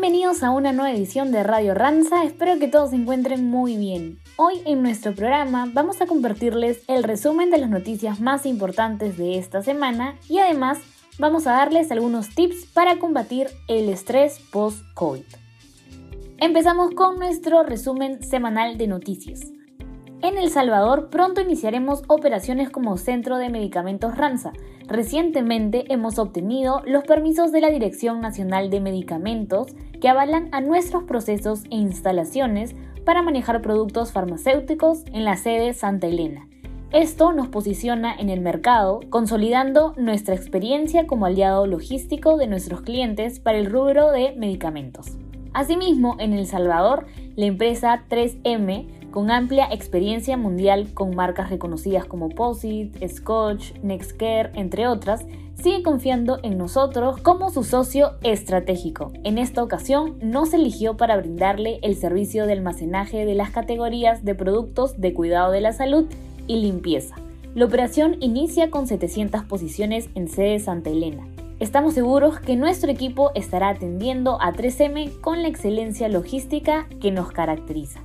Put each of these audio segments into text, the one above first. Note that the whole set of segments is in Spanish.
Bienvenidos a una nueva edición de Radio Ranza, espero que todos se encuentren muy bien. Hoy en nuestro programa vamos a compartirles el resumen de las noticias más importantes de esta semana y además vamos a darles algunos tips para combatir el estrés post-COVID. Empezamos con nuestro resumen semanal de noticias. En El Salvador pronto iniciaremos operaciones como Centro de Medicamentos Ranza. Recientemente hemos obtenido los permisos de la Dirección Nacional de Medicamentos que avalan a nuestros procesos e instalaciones para manejar productos farmacéuticos en la sede Santa Elena. Esto nos posiciona en el mercado, consolidando nuestra experiencia como aliado logístico de nuestros clientes para el rubro de medicamentos. Asimismo, en El Salvador, la empresa 3M con amplia experiencia mundial con marcas reconocidas como Posit, Scotch, Nextcare, entre otras, sigue confiando en nosotros como su socio estratégico. En esta ocasión nos eligió para brindarle el servicio de almacenaje de las categorías de productos de cuidado de la salud y limpieza. La operación inicia con 700 posiciones en sede Santa Elena. Estamos seguros que nuestro equipo estará atendiendo a 3M con la excelencia logística que nos caracteriza.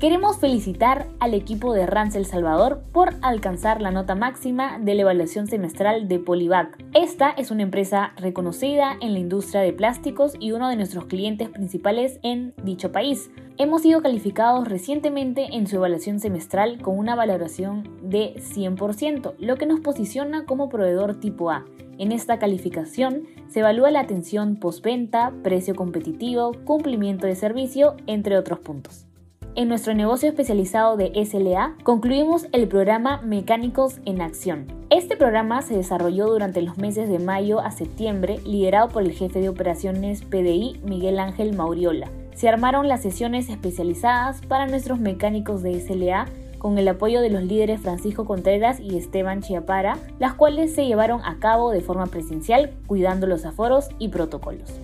Queremos felicitar al equipo de Rans El Salvador por alcanzar la nota máxima de la evaluación semestral de Polivac. Esta es una empresa reconocida en la industria de plásticos y uno de nuestros clientes principales en dicho país. Hemos sido calificados recientemente en su evaluación semestral con una valoración de 100%, lo que nos posiciona como proveedor tipo A. En esta calificación se evalúa la atención postventa, precio competitivo, cumplimiento de servicio, entre otros puntos. En nuestro negocio especializado de SLA concluimos el programa Mecánicos en Acción. Este programa se desarrolló durante los meses de mayo a septiembre, liderado por el jefe de operaciones PDI, Miguel Ángel Mauriola. Se armaron las sesiones especializadas para nuestros mecánicos de SLA con el apoyo de los líderes Francisco Contreras y Esteban Chiapara, las cuales se llevaron a cabo de forma presencial, cuidando los aforos y protocolos.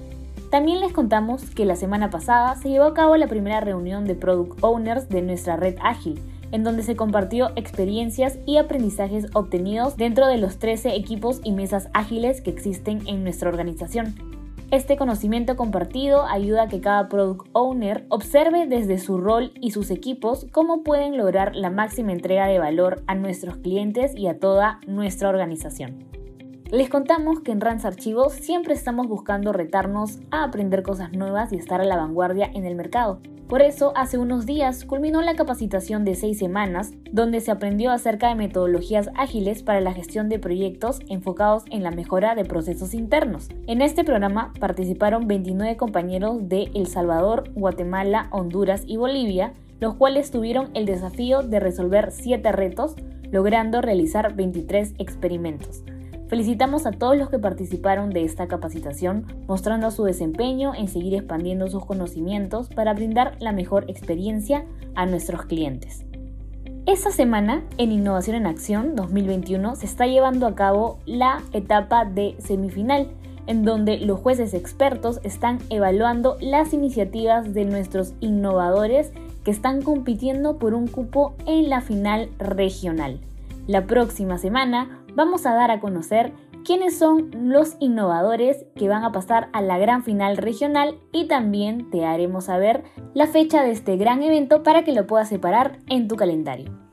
También les contamos que la semana pasada se llevó a cabo la primera reunión de Product Owners de nuestra red ágil, en donde se compartió experiencias y aprendizajes obtenidos dentro de los 13 equipos y mesas ágiles que existen en nuestra organización. Este conocimiento compartido ayuda a que cada Product Owner observe desde su rol y sus equipos cómo pueden lograr la máxima entrega de valor a nuestros clientes y a toda nuestra organización. Les contamos que en Rans Archivos siempre estamos buscando retarnos a aprender cosas nuevas y estar a la vanguardia en el mercado. Por eso, hace unos días culminó la capacitación de seis semanas, donde se aprendió acerca de metodologías ágiles para la gestión de proyectos enfocados en la mejora de procesos internos. En este programa participaron 29 compañeros de El Salvador, Guatemala, Honduras y Bolivia, los cuales tuvieron el desafío de resolver 7 retos, logrando realizar 23 experimentos. Felicitamos a todos los que participaron de esta capacitación, mostrando su desempeño en seguir expandiendo sus conocimientos para brindar la mejor experiencia a nuestros clientes. Esta semana, en Innovación en Acción 2021, se está llevando a cabo la etapa de semifinal, en donde los jueces expertos están evaluando las iniciativas de nuestros innovadores que están compitiendo por un cupo en la final regional. La próxima semana vamos a dar a conocer quiénes son los innovadores que van a pasar a la gran final regional y también te haremos saber la fecha de este gran evento para que lo puedas separar en tu calendario.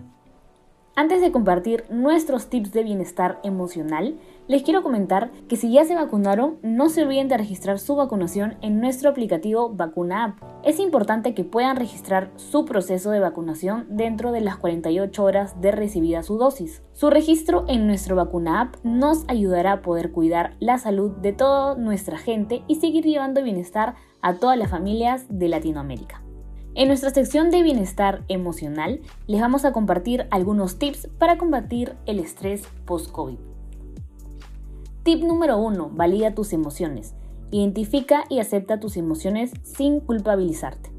Antes de compartir nuestros tips de bienestar emocional, les quiero comentar que si ya se vacunaron, no se olviden de registrar su vacunación en nuestro aplicativo Vacuna App. Es importante que puedan registrar su proceso de vacunación dentro de las 48 horas de recibida su dosis. Su registro en nuestro Vacuna App nos ayudará a poder cuidar la salud de toda nuestra gente y seguir llevando bienestar a todas las familias de Latinoamérica. En nuestra sección de bienestar emocional les vamos a compartir algunos tips para combatir el estrés post-COVID. Tip número 1. Valida tus emociones. Identifica y acepta tus emociones sin culpabilizarte.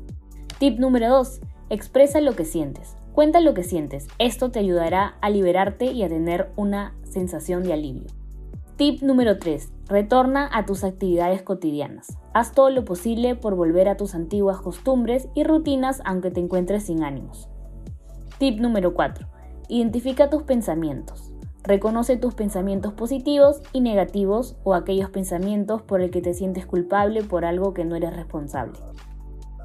Tip número 2. Expresa lo que sientes. Cuenta lo que sientes. Esto te ayudará a liberarte y a tener una sensación de alivio. Tip número 3. Retorna a tus actividades cotidianas. Haz todo lo posible por volver a tus antiguas costumbres y rutinas aunque te encuentres sin ánimos. Tip número 4. Identifica tus pensamientos. Reconoce tus pensamientos positivos y negativos o aquellos pensamientos por el que te sientes culpable por algo que no eres responsable.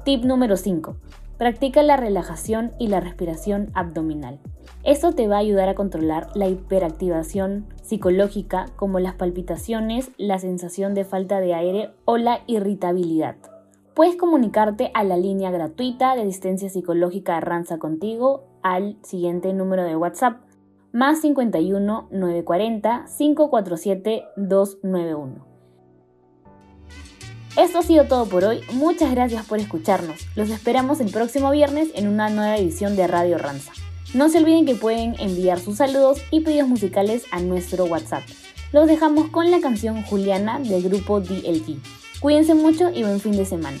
Tip número 5. Practica la relajación y la respiración abdominal. Esto te va a ayudar a controlar la hiperactivación psicológica como las palpitaciones, la sensación de falta de aire o la irritabilidad. Puedes comunicarte a la línea gratuita de asistencia psicológica Ranza contigo al siguiente número de WhatsApp más 51 940 547 291. Esto ha sido todo por hoy, muchas gracias por escucharnos. Los esperamos el próximo viernes en una nueva edición de Radio Ranza. No se olviden que pueden enviar sus saludos y pedidos musicales a nuestro WhatsApp. Los dejamos con la canción Juliana del grupo DLT. Cuídense mucho y buen fin de semana.